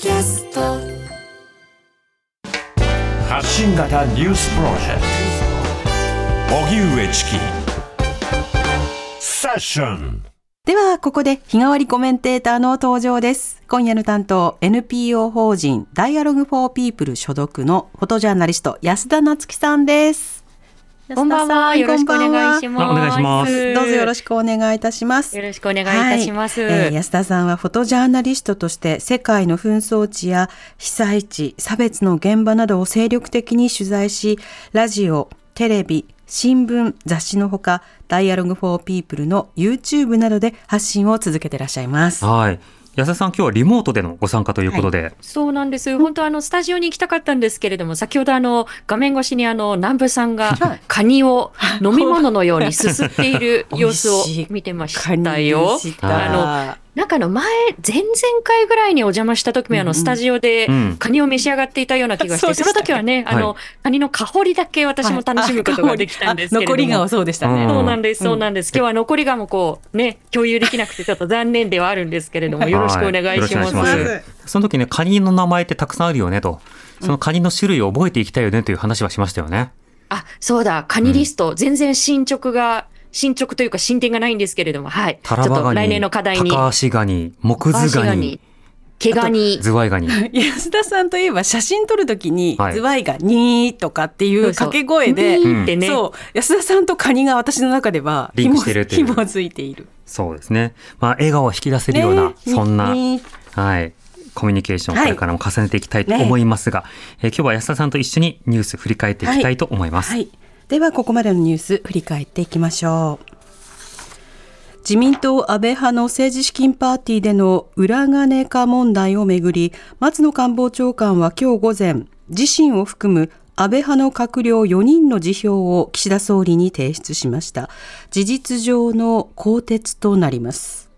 キャスト発信型ニュースプロジェクト荻上チキセッションでは、ここで日替わりコメンテーターの登場です。今夜の担当、NPO 法人ダイアログフォーピープル所属のフォトジャーナリスト、安田夏樹さんです。こんばんは。よろしくお願いします。あお願いしますどうぞよろしくお願いいたします。よろしくお願いいたします。はいえー安田さんはフォトジャーナリストとして世界の紛争地や被災地、差別の現場などを精力的に取材し、ラジオ、テレビ、新聞、雑誌のほか、ダイアログフォーピープルの YouTube などで発信を続けていらっしゃいます。はい。安田さん、今日はリモートでのご参加ということで、そうなんです。本当あのスタジオに行きたかったんですけれども、先ほどあの画面越しにあの南部さんがカニを飲み物のようにすすっている様子を見てましたよ。あのなんかあの前、前々回ぐらいにお邪魔した時もあのスタジオでうん。カニを召し上がっていたような気がして、そうでしたね。その時はね、あの、はいカニの香りだけ私も楽しむことができたんですけれども。残りがそうでしたね。うんそうなんです、そうなんです。今日は残りがもこうね、共有できなくてちょっと残念ではあるんですけれども、よろしくお願いします。はいよろしくお願いします。その時ね、カニの名前ってたくさんあるよねと、そのカニの種類を覚えていきたいよねという話はしましたよね。あ、そうだ、カニリスト、全然進捗が、進捗というか進展がないんですけれども、はい。ちょっと来年の課題に、タカアシガニ、モクズガニ、毛ガニ、ズワイガニ。安田さんといえば写真撮るときに、はいズワイがニーとかっていう掛け声で、ニーってね、そう、安田さんとカニが私の中ではリンクしてるっていう紐づいている。そうですね。まあ、笑顔を引き出せるような、ねそんな、はい。コミュニケーションこれからも重ねていきたいと思いますが、えー今日は安田さんと一緒にニュース振り返っていきたいと思います。はい。では、ここまでのニュース、振り返っていきましょう。自民党安倍派の政治資金パーティーでの裏金化問題をめぐり、松野官房長官は今日午前、自身を含む安倍派の閣僚4人の辞表を岸田総理に提出しました。事実上の更迭となります。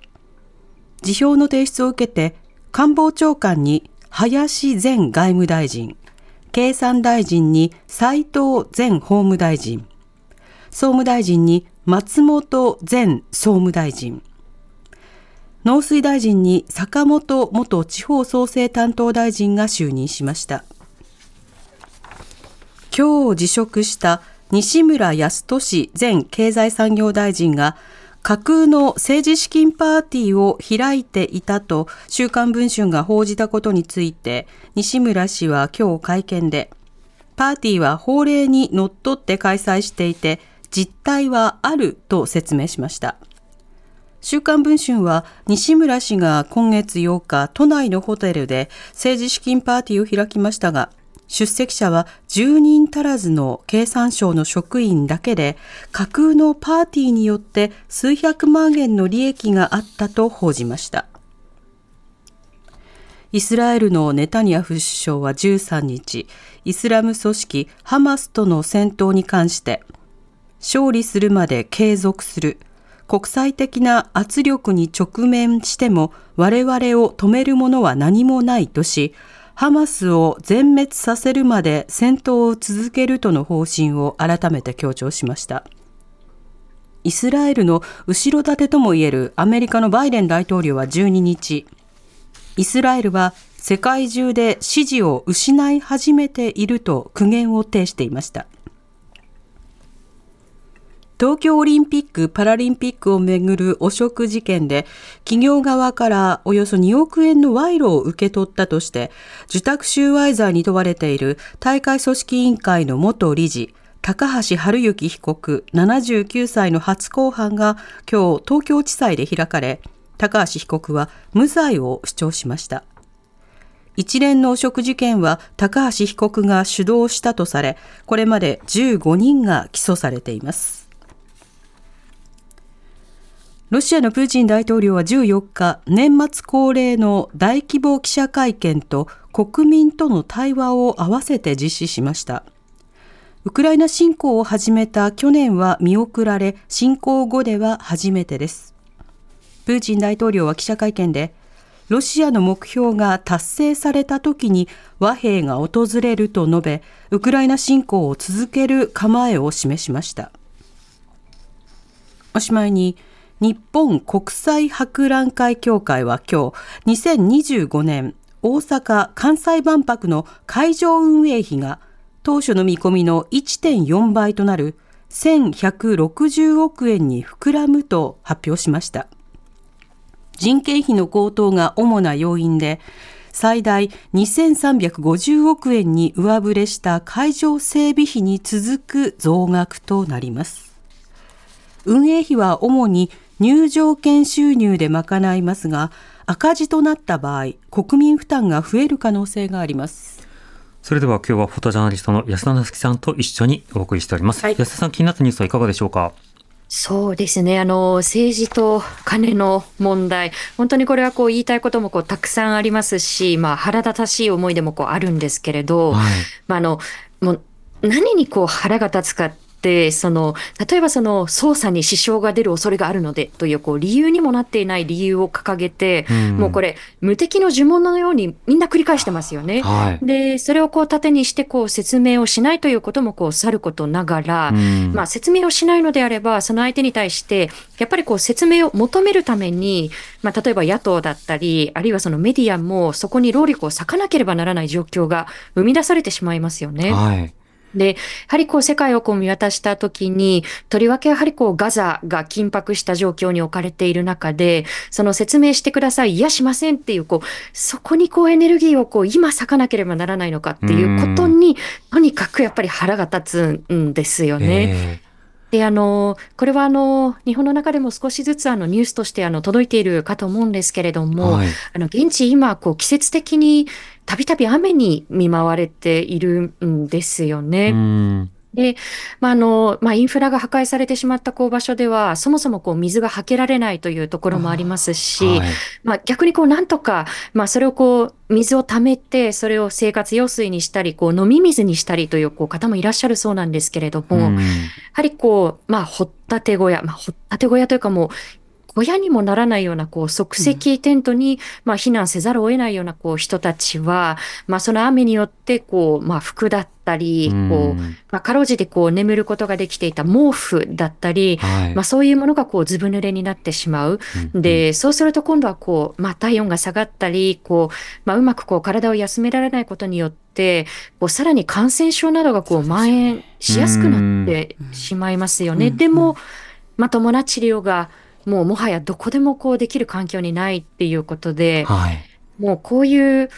辞表の提出を受けて、官房長官に林前外務大臣、経産大臣に斉藤前法務大臣、総務大臣に松本前総務大臣、農水大臣に坂本元地方創生担当大臣が就任しました。今日辞職した西村康稔前経済産業大臣が架空の政治資金パーティーを開いていたと週刊文春が報じたことについて西村氏は今日会見でパーティーは法令にのっとって開催していて実態はあると説明しました。週刊文春は西村氏が今月8日都内のホテルで政治資金パーティーを開きましたが出席者は10人足らずの経産省の職員だけで架空のパーティーによって数百万円の利益があったと報じました。イスラエルのネタニヤフ首相は13日、イスラム組織ハマスとの戦闘に関して、勝利するまで継続する。国際的な圧力に直面しても我々を止めるものは何もないとし、ハマスを全滅させるまで戦闘を続けるとの方針を改めて強調しました。イスラエルの後ろ盾ともいえるアメリカのバイデン大統領は12日、イスラエルは世界中で支持を失い始めていると苦言を呈していました。東京オリンピック・パラリンピックをめぐる汚職事件で企業側からおよそ2億円の賄賂を受け取ったとして受託収賄罪に問われている大会組織委員会の元理事高橋治之被告79歳の初公判が今日東京地裁で開かれ高橋被告は無罪を主張しました。一連の汚職事件は高橋被告が主導したとされこれまで15人が起訴されています。ロシアのプーチン大統領は14日、年末恒例の大規模記者会見と国民との対話を合わせて実施しました。ウクライナ侵攻を始めた去年は見送られ、侵攻後では初めてです。プーチン大統領は記者会見で、ロシアの目標が達成された時に和平が訪れると述べ、ウクライナ侵攻を続ける構えを示しました。おしまいに、日本国際博覧会協会は今日、2025年大阪・関西万博の会場運営費が当初の見込みの1.4倍となる1160億円に膨らむと発表しました。人件費の高騰が主な要因で、最大2350億円に上振れした会場整備費に続く増額となります。運営費は主に入場券収入で賄いますが、赤字となった場合、国民負担が増える可能性があります。それでは今日はフォトジャーナリストの安田なつきさんと一緒にお送りしております。はい、安田さん気になったニュースはいかがでしょうか？そうですね。あの、政治と金の問題。本当にこれはこう言いたいこともこうたくさんありますし、まあ腹立たしい思いでもこうあるんですけれど、はい、まああの、もう何にこう腹が立つかっってその例えばその捜査に支障が出る恐れがあるのでというこう理由にもなっていない理由を掲げて、うん、もうこれ無敵の呪文のようにみんな繰り返してますよね。はい、でそれをこう盾にしてこう説明をしないということもこうさることながら、うん、まあ、説明をしないのであればその相手に対してやっぱりこう説明を求めるために、まあ、例えば野党だったりあるいはそのメディアもそこに労力を割かなければならない状況が生み出されてしまいますよね。はいで、やはりこう世界をこう見渡したときに、とりわけやはりこうガザが緊迫した状況に置かれている中で、その説明してください、いやしませんっていう、こう、そこにこうエネルギーをこう今割かなければならないのかっていうことに、とにかくやっぱり腹が立つんですよね。えーで、あの、これはあの、日本の中でも少しずつあのニュースとしてあの届いているかと思うんですけれども、はい、あの、現地今、こう季節的にたびたび雨に見舞われているんですよね。で、まあ、あの、まあ、インフラが破壊されてしまったこう場所では、そもそもこう水がはけられないというところもありますし、はい、まあ、逆にこうなんとか、まあ、それをこう、水を溜めて、それを生活用水にしたり、こう、飲み水にしたりというこう方もいらっしゃるそうなんですけれども、やはりこう、まあ、掘ったて小屋、まあ、掘ったて小屋というかもう、親にもならないようなこう即席テントに、まあ、避難せざるを得ないようなこう人たちは、まあ、その雨によってこう、まあ、服だったり、こうまあ、かろうじてこう眠ることができていた毛布だったり、はい、まあ、そういうものがこうずぶ濡れになってしまう。でそうすると今度はこう、まあ、体温が下がったりこう、まあ、うまくこう体を休められないことによってこうさらに感染症などがこう蔓延しやすくなってしまいますよね。でもまともな治療がもうもはやどこでもこうできる環境にないっていうことで、はい、もうこういう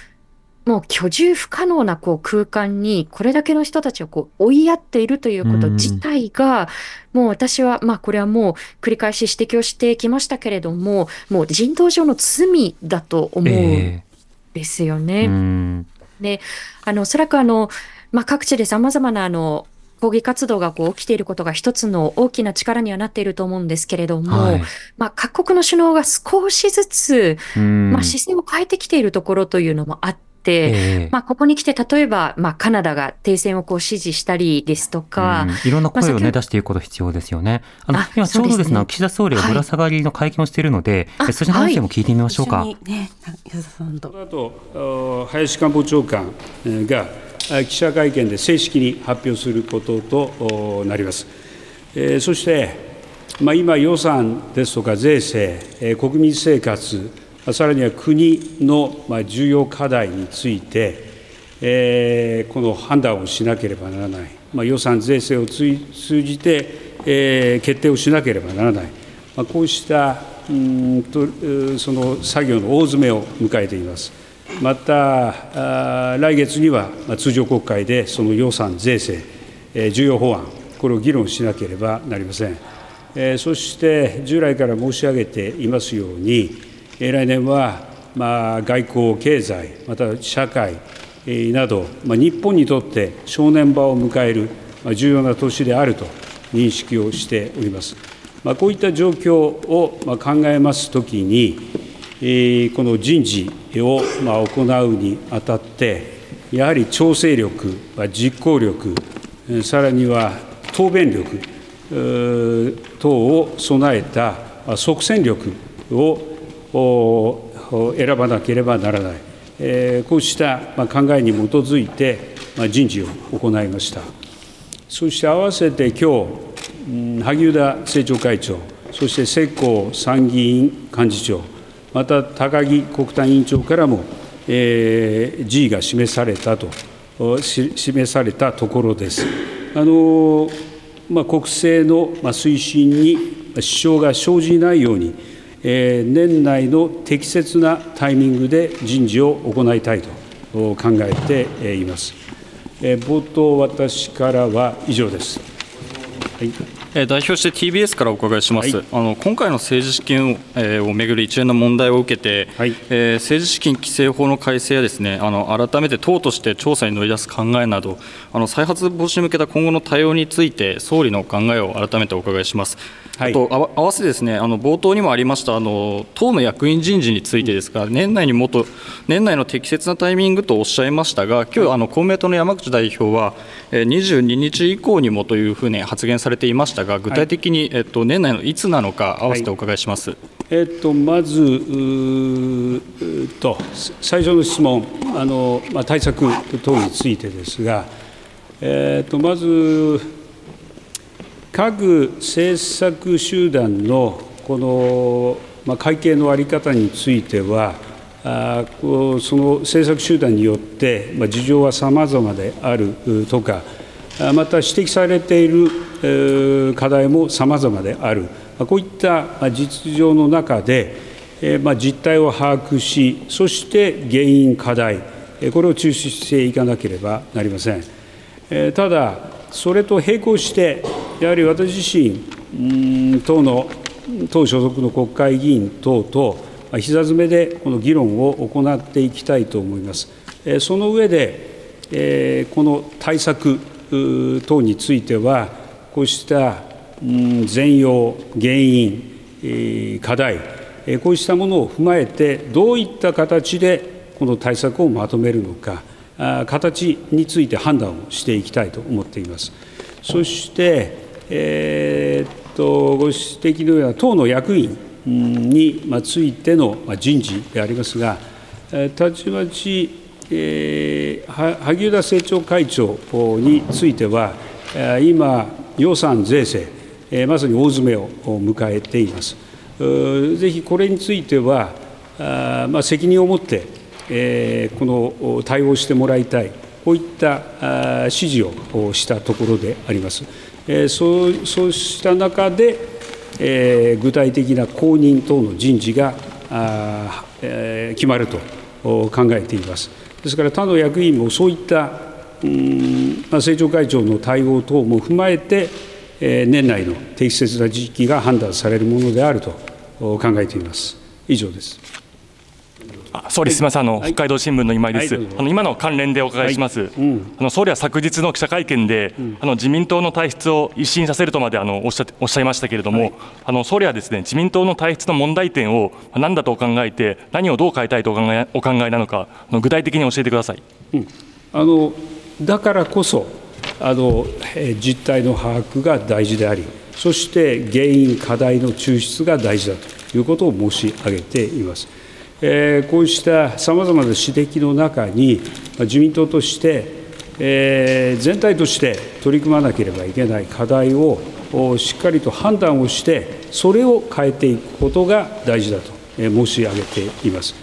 もう居住不可能なこう空間にこれだけの人たちをこう追いやっているということ自体が、もう私は、まあこれはもう繰り返し指摘をしてきましたけれども、もう人道上の罪だと思うんですよね。えー、で、あの、おそらくあの、まあ各地で様々なあの、抗議活動がこう起きていることが一つの大きな力にはなっていると思うんですけれども、はい、まあ、各国の首脳が少しずつ、まあ、姿勢を変えてきているところというのもあって、えー、まあ、ここに来て例えば、まあ、カナダが停戦をこう支持したりですとか、いろんな声をね、出していくこと必要ですよね。あの今ちょうどですね、岸田総理がぶら下がりの会見をしているので、はい、そちらの話も聞いてみましょうか。はい、ね、その後林官房長官が記者会見で正式に発表することとなります。そして、今、予算ですとか税制、国民生活、さらには国の重要課題について、この判断をしなければならない、予算、税制を通じて決定をしなければならない、こうしたその作業の大詰めを迎えています。また、来月には通常国会でその予算、税制、重要法案、これを議論しなければなりません。そして従来から申し上げていますように、来年は外交、経済、また社会など、日本にとって正念場を迎える重要な年であると認識をしております。こういった状況を考えますときに、この人事を行うにあたって、やはり調整力、実行力、さらには答弁力等を備えた即戦力を選ばなければならない、こうした考えに基づいて人事を行いました。そして合わせて今日、萩生田政調会長、そして世耕参議院幹事長、また高木国対委員長からも、えー、辞意が示されたと示されたところです。あのまあ、国政の推進に支障が生じないように、えー、年内の適切なタイミングで人事を行いたいと考えています。えー、冒頭、私からは以上です。はい代表して TBS からお伺いします、はい、あの今回の政治資金を,、えー、をめぐる一連の問題を受けて、はい、えー、政治資金規正法の改正やですねあの改めて党として調査に乗り出す考えなどあの再発防止に向けた今後の対応について総理の考えを改めてお伺いします。はい、あと合わせてですねあの冒頭にもありましたあの党の役員人事についてですが、年内にもと年内の適切なタイミングとおっしゃいましたが、今日あの公明党の山口代表は、22日以降にもというふうに発言されていましたが、具体的に、えっと、年内のいつなのか、合わせてお伺いします、はい、えっと、まずと、最初の質問、あのまあ、対策等についてですが、えっと、まず、各政策集団のこの、まあ、会計の在り方については、あその政策集団によって、まあ、事情はさまざまであるとか、また指摘されている課題もさまざまである、こういった実情の中で、実態を把握し、そして原因、課題、これを抽出していかなければなりません。ただ、それと並行して、やはり私自身、党の党所属の国会議員等と膝詰めでこの議論を行っていきたいと思います。その上で、この対策等については、こうした全容、原因、課題、こうしたものを踏まえて、どういった形でこの対策をまとめるのか、形について判断をしていきたいと思っています。そして、えー、っとご指摘のような党の役員についての人事でありますが、たちまち、萩生田政調会長については、今、予算、税制、まさに大詰めを迎えています。ぜひこれについては、まあ、責任を持って、えー、この対応してもらいたい、こういった指示をしたところであります。えそうそうした中で、え具体的な後任等の人事が、決まると考えています。ですから他の役員もそういったうん政調会長の対応等も踏まえて、え年内の適切な時期が判断されるものであると考えています。以上です。総理、す。みません、あの、北海道新聞の今井です、あの今の関連でお伺いします、うん、あの総理は昨日の記者会見で、うん、あの自民党の体質を一新させるとまであのおっしゃおっしゃいましたけれども、はい、あの総理はですね自民党の体質の問題点を何だと考えて、何をどう変えたいとお考えお考えなのか、あの具体的に教えてください、うん、あのだからこそあの、実態の把握が大事であり、そして原因、課題の抽出が大事だということを申し上げています。えこうしたさまざまな指摘の中に、自民党として、え全体として取り組まなければいけない課題をしっかりと判断をして、それを変えていくことが大事だと申し上げています。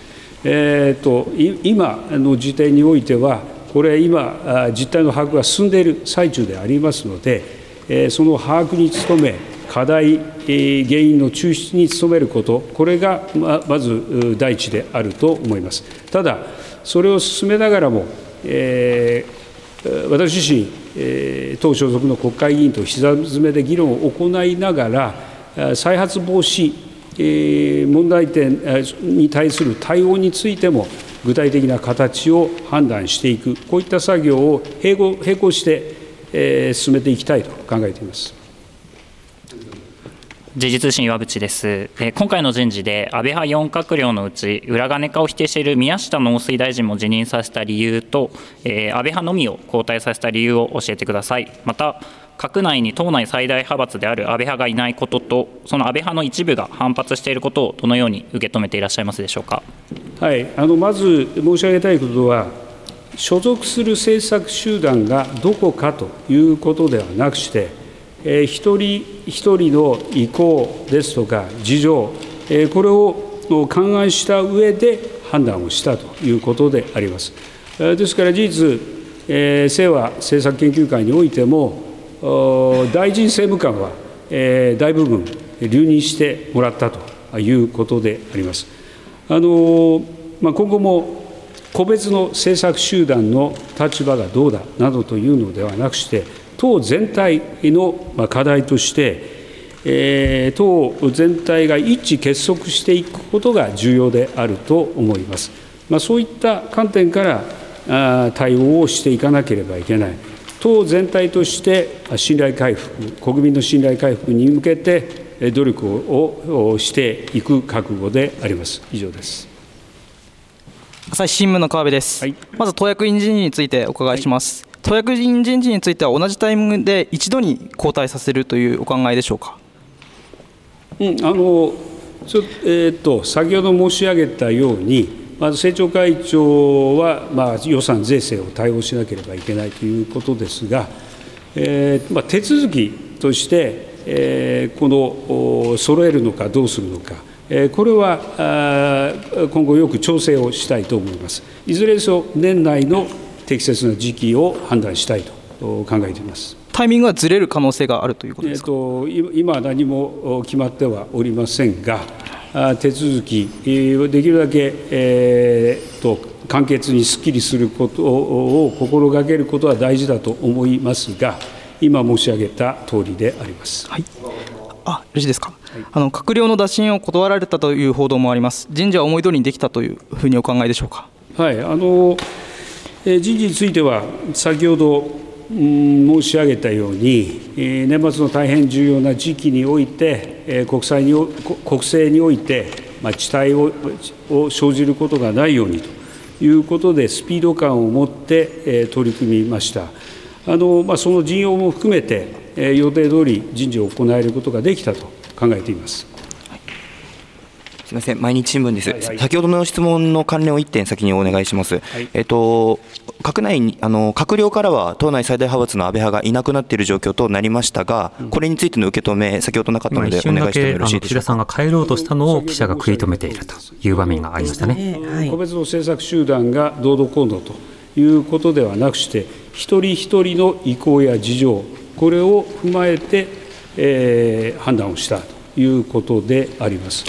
えーと、今の時点においては、これ、今、実態の把握が進んでいる最中でありますので、その把握に努め、課題、原因の抽出に努めること、これがまず第一であると思います。ただ、それを進めながらも、えー、私自身、えー、党所属の国会議員と膝詰めで議論を行いながら、再発防止、えー、問題点に対する対応についても、具体的な形を判断していく、こういった作業を並行して、えー、進めていきたいと考えています。時事通信岩渕です、え今回の人事で安倍派4閣僚のうち裏金化を否定している宮下農水大臣も辞任させた理由と、え安倍派のみを交代させた理由を教えてください。また閣内に党内最大派閥である安倍派がいないこととその安倍派の一部が反発していることをどのように受け止めていらっしゃいますでしょうか、はい、あのまず申し上げたいことは所属する政策集団がどこかということではなくして一人一人の意向ですとか事情、これを勘案した上で判断をしたということであります。ですから事実、えー、清和政策研究会においても、大臣政務官は、大部分留任してもらったということであります。あのまあ、今後も個別の政策集団の立場がどうだなどというのではなくして、党全体の課題として、えー、党全体が一致結束していくことが重要であると思います。まあ、そういった観点からあ対応をしていかなければいけない。党全体として信頼回復、国民の信頼回復に向けて努力をしていく覚悟であります。以上です。朝日新聞の川辺です、はい、まず党役員人事についてお伺いします、はい、党役員人事については同じタイミングで一度に交代させるというお考えでしょうか、うん、あのちょえーと、先ほど申し上げたように、まず政調会長は、まあ、予算、税制を対応しなければいけないということですが、えーまあ、手続きとして、えー、この揃えるのかどうするのか、これは今後よく調整をしたいと思います。いずれにせよ年内の適切な時期を判断したいと考えています。タイミングはずれる可能性があるということですか、えー、と今、何も決まってはおりませんが、手続き、できるだけ、えー、と簡潔にすっきりすることを心がけることは大事だと思いますが、今申し上げた通りであります。はいあよろしいですか、はい、あの閣僚の打診を断られたという報道もあります、人事は思い通りにできたというふうにお考えでしょうか？はいあの人事については、先ほど申し上げたように、年末の大変重要な時期において、国際に国政において、まあ、遅滞をを生じることがないようにということで、スピード感を持って取り組みました。あのまあ、その陣容も含めて、予定通り人事を行えることができたと考えています。すみません、毎日新聞です、はいはい、先ほどの質問の関連を1点先にお願いします。はい、えっと閣内にあの閣僚からは党内最大派閥の安倍派がいなくなっている状況となりましたが、うん、これについての受け止め、先ほどなかったので、お願いしてもよろしいでしょうか？岸田さんが帰ろうとしたのを記者が食い止めているという場面がありましたね。はい、個別の政策集団がどうどこうのということではなくして、一人一人の意向や事情、これを踏まえて、えー、判断をしたということであります。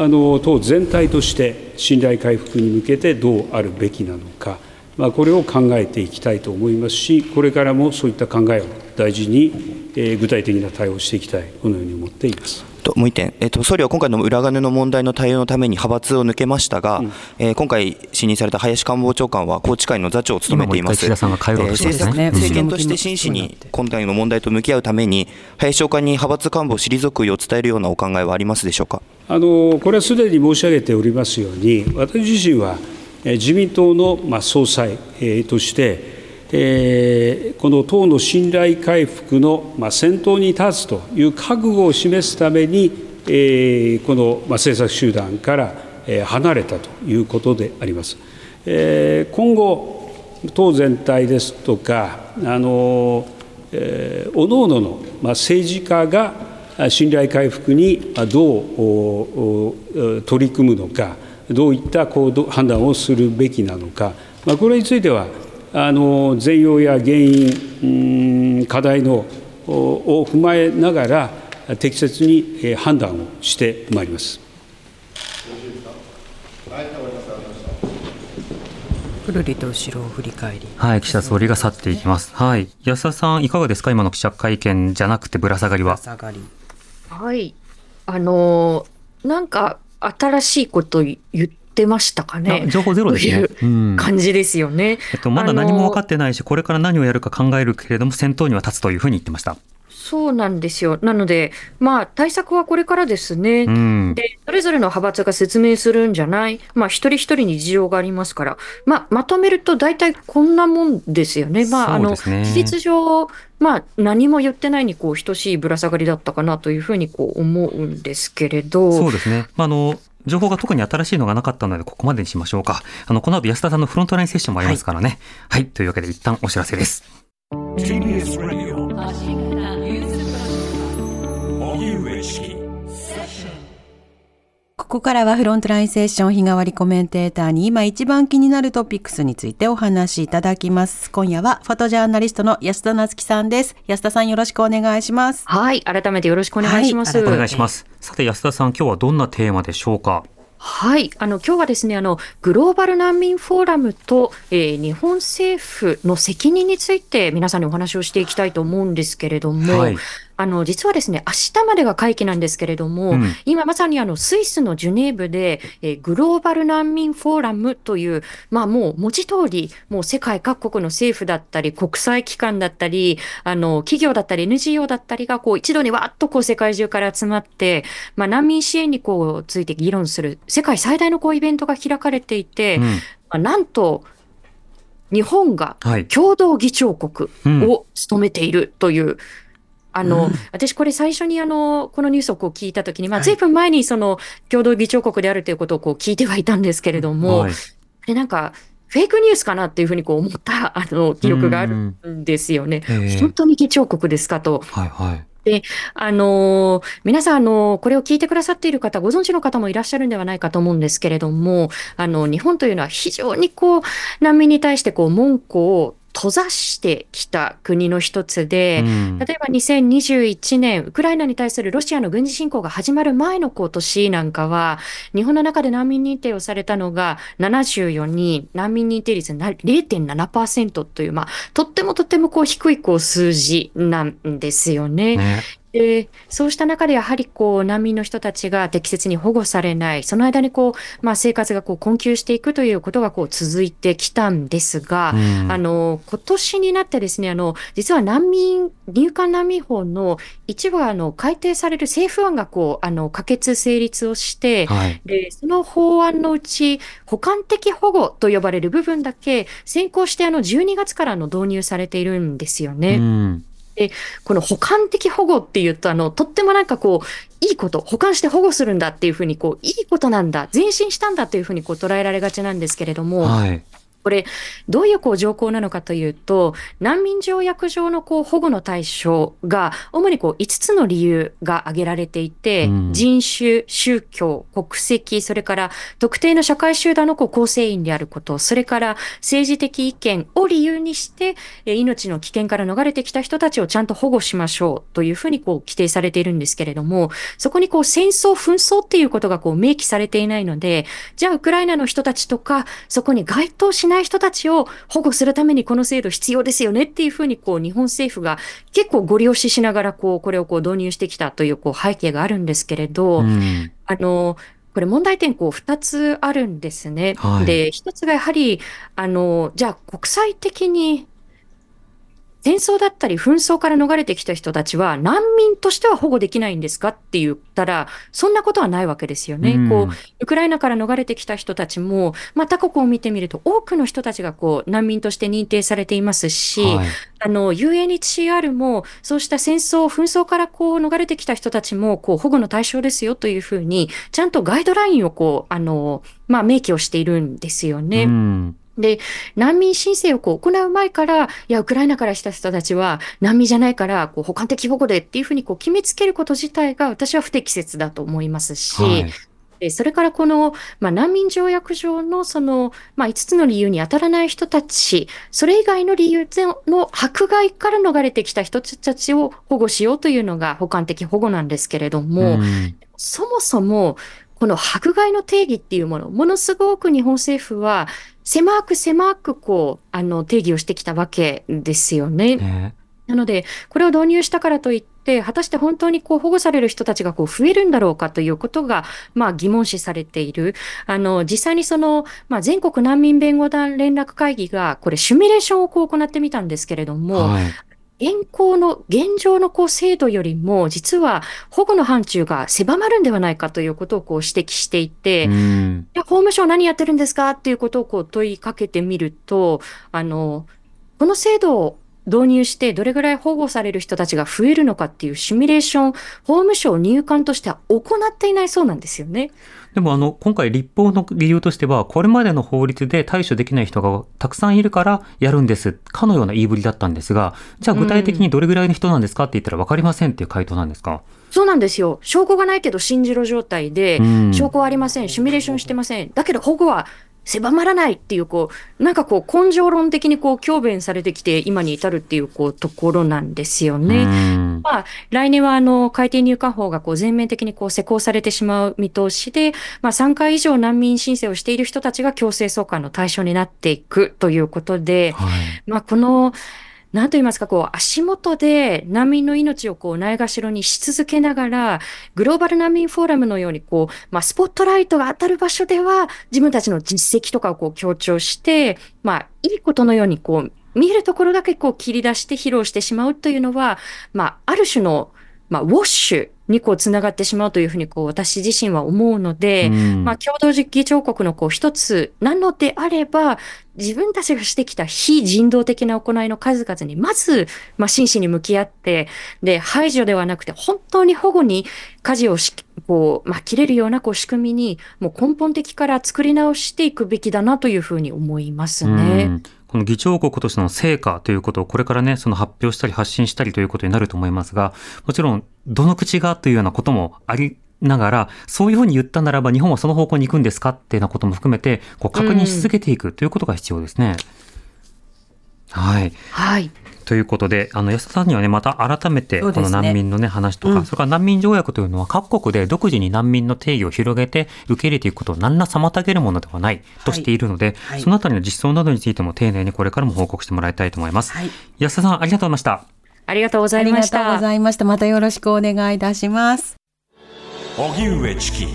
あの党全体として信頼回復に向けてどうあるべきなのか、まあ、これを考えていきたいと思いますし、これからもそういった考えを大事に、えー、具体的な対応をしていきたい、このように思っています。ともう一点、えっと、総理は今回の裏金の問題の対応のために派閥を抜けましたが、うん、えー、今回、信任された林官房長官は宏池会の座長を務めています、えー、政策政権として真摯に今回の問題と向き合うために、林長官に派閥幹部を退くよう伝えるようなお考えはありますでしょうか？これはすでに申し上げておりますように、私自身は自民党の総裁として、この党の信頼回復の、先頭に立つという覚悟を示すために、この、政策集団から、離れたということであります。今後、党全体ですとか、あのえー、各々の、ま、政治家が信頼回復にどう取り組むのか、どういった行動判断をするべきなのか、まあ、これについては、あの全容や原因、課題のを踏まえながら、適切に判断をしてまいります。くるりと後ろを振り返り。はい、岸田総理が去っていきます。はい、安田さん、いかがですか、今の記者会見じゃなくてぶら下がりは。はい、あのなんか新しいこと言っってましたかね？情報ゼロですね。という感じですよね。えっと、まだ何も分かってないし、これから何をやるか考えるけれども、先頭には立つというふうに言ってました。そうなんですよ。なので、まあ、対策はこれからですね。うん、で、それぞれの派閥が説明するんじゃない。まあ、一人一人に事情がありますから、まあ、まとめると大体こんなもんですよね。まあ、あの、事実上、まあ、何も言ってないにこう等しいぶら下がりだったかなというふうにこう思うんですけれど。そうですね。まあ、あの、情報が特に新しいのがなかったので、ここまでにしましょうか。あの、この後安田さんのフロントラインセッションもありますからね。はい、はい、というわけで一旦お知らせです。TBS Radio 荻上チキここからはフロントラインセッション日替わりコメンテーターに今一番気になるトピックスについてお話しいただきます。今夜はフォトジャーナリストの安田なつきさんです。安田さんよろしくお願いします。はい、改めてよろしくお願いします。はい、お願いします。さて安田さん、今日はどんなテーマでしょうか？はい、あの今日はですね、あのグローバル難民フォーラムと、えー、日本政府の責任について皆さんにお話をしていきたいと思うんですけれども、はい、あの、実はですね、明日までが会期なんですけれども、うん、今まさにあの、スイスのジュネーブで、えー、グローバル難民フォーラムという、まあもう文字通り、もう世界各国の政府だったり、国際機関だったり、あの、企業だったり、NGO だったりが、こう、一度にわっとこう、世界中から集まって、まあ難民支援にこう、ついて議論する、世界最大のこう、イベントが開かれていて、うん、まあ、なんと、日本が共同議長国を務めているという、はいうんあの、うん、私これ最初にあの、このニュースをこう聞いたときに、まあ、ずいぶん前にその、共同議長国であるということをこう聞いてはいたんですけれども、はい、で、なんか、フェイクニュースかなっていうふうにこう思った、あの、記憶があるんですよね。本当に議長国ですかと。はいはい。で、あの皆さん、あのこれを聞いてくださっている方、ご存知の方もいらっしゃるんではないかと思うんですけれども、あの、日本というのは非常にこう、難民に対してこう、門戸を閉ざしてきた国の一つで、うん、例えば2021年、ウクライナに対するロシアの軍事侵攻が始まる前の年なんかは、日本の中で難民認定をされたのが74人、難民認定率0.7%という、まあ、とってもとってもこう低いこう数字なんですよね。ねでそうした中でやはりこう難民の人たちが適切に保護されない、その間にこう、まあ、生活がこう困窮していくということがこう続いてきたんですが、うん、あの今年になってですねあの実は難民入管難民法の一部あの改定される政府案がこうあの可決成立をして、はい、でその法案のうち補完的保護と呼ばれる部分だけ先行してあの12月からの導入されているんですよね。うんで、この補完的保護っていうと、あの、とってもなんかこう、いいこと、保管して保護するんだっていうふうに、こう、いいことなんだ、前進したんだというふうにこう捉えられがちなんですけれども、はい、これ、どういうこう条項なのかというと、難民条約上のこう保護の対象が、主にこう5つの理由が挙げられていて、うん、人種、宗教、国籍、それから特定の社会集団のこう構成員であること、それから政治的意見を理由にして、命の危険から逃れてきた人たちをちゃんと保護しましょうというふうにこう規定されているんですけれども、そこにこう戦争、紛争っていうことがこう明記されていないので、じゃあウクライナの人たちとか、そこに該当しない人たちを保護するためにこの制度必要ですよねっていうふうにこう日本政府が結構ご利用ししながらこうこれをこう導入してきたというこう背景があるんですけれど、うん、あのこれ問題点こう2つあるんですね。はい、で1つがやはりあのじゃあ国際的に戦争だったり紛争から逃れてきた人たちは難民としては保護できないんですかって言ったら、そんなことはないわけですよね。うん、こう、ウクライナから逃れてきた人たちも、まあ、他国を見てみると多くの人たちがこう難民として認定されていますし、はい、あの、UNHCR もそうした戦争、紛争からこう逃れてきた人たちもこう保護の対象ですよというふうに、ちゃんとガイドラインをこう、あの、まあ、明記をしているんですよね。うんで、難民申請をこう行う前から、いや、ウクライナからした人たちは難民じゃないから、こう、補完的保護でっていうふうにこう決めつけること自体が私は不適切だと思いますし、はい。それからこの、まあ、難民条約上のその、まあ、5つの理由に当たらない人たち、それ以外の理由の迫害から逃れてきた人たちを保護しようというのが補完的保護なんですけれども、うん、そもそもこの迫害の定義っていうもの、ものすごく日本政府は狭く狭くこう、あの、定義をしてきたわけですよね。ねなので、これを導入したからといって、果たして本当にこう保護される人たちがこう増えるんだろうかということが、まあ、疑問視されている。あの、実際にその、まあ、全国難民弁護団連絡会議が、これ、シミュレーションをこう行ってみたんですけれども、はい現行の、現状のこう制度よりも、実は保護の範疇が狭まるんではないかということをこう指摘していて、うん、法務省何やってるんですかっていうことをこう問いかけてみると、あの、この制度導入してどれぐらい保護される人たちが増えるのかっていうシミュレーション、法務省入管としては行っていないそうなんですよね。でもあの、今回立法の理由としては、これまでの法律で対処できない人がたくさんいるからやるんです、かのような言いぶりだったんですが、じゃあ具体的にどれぐらいの人なんですかって言ったら分かりませんっていう回答なんですか？そうなんですよ。証拠がないけど信じろ状態で、証拠はありません、シミュレーションしてません。だけど保護は狭まらないっていう、こう、なんかこう、根性論的にこう、強弁されてきて、今に至るっていう、こう、ところなんですよね。まあ、来年は、あの、海底入管法が、こう、全面的にこう、施行されてしまう見通しで、まあ、3回以上難民申請をしている人たちが強制送還の対象になっていくということで、はい、まあ、この、何と言いますか、こう、足元で難民の命をこう、ないがしろにし続けながら、グローバル難民フォーラムのように、こう、まあ、スポットライトが当たる場所では、自分たちの実績とかをこう、強調して、まあ、いいことのように、こう、見えるところだけこう切り出して披露してしまうというのは、まあ、ある種の、まあ、ウォッシュにこうつながってしまうというふうにこう私自身は思うので、うん、まあ共同議長国のこう一つなのであれば、自分たちがしてきた非人道的な行いの数々にまず、まあ真摯に向き合って、で、排除ではなくて本当に保護に舵をし、こう、まあ切れるようなこう仕組みにもう根本的から作り直していくべきだなというふうに思いますね。うんこの議長国としての成果ということをこれからね、その発表したり発信したりということになると思いますが、もちろん、どの口がというようなこともありながら、そういうふうに言ったならば日本はその方向に行くんですかっていうようなことも含めて、こう確認し続けていくということが必要ですね。うん、はい。はい。ということで、あの安田さんにはね、また改めて、この難民のね、話とか、それから難民条約というのは各国で独自に難民の定義を広げて受け入れていくことを何ら妨げるものではないとしているので、はい、そのあたりの実装などについても丁寧にこれからも報告してもらいたいと思います。はい、安田さん、ありがとうございました。ありがとうございました。ありがとうございました。またよろしくお願いいたします。荻上チキ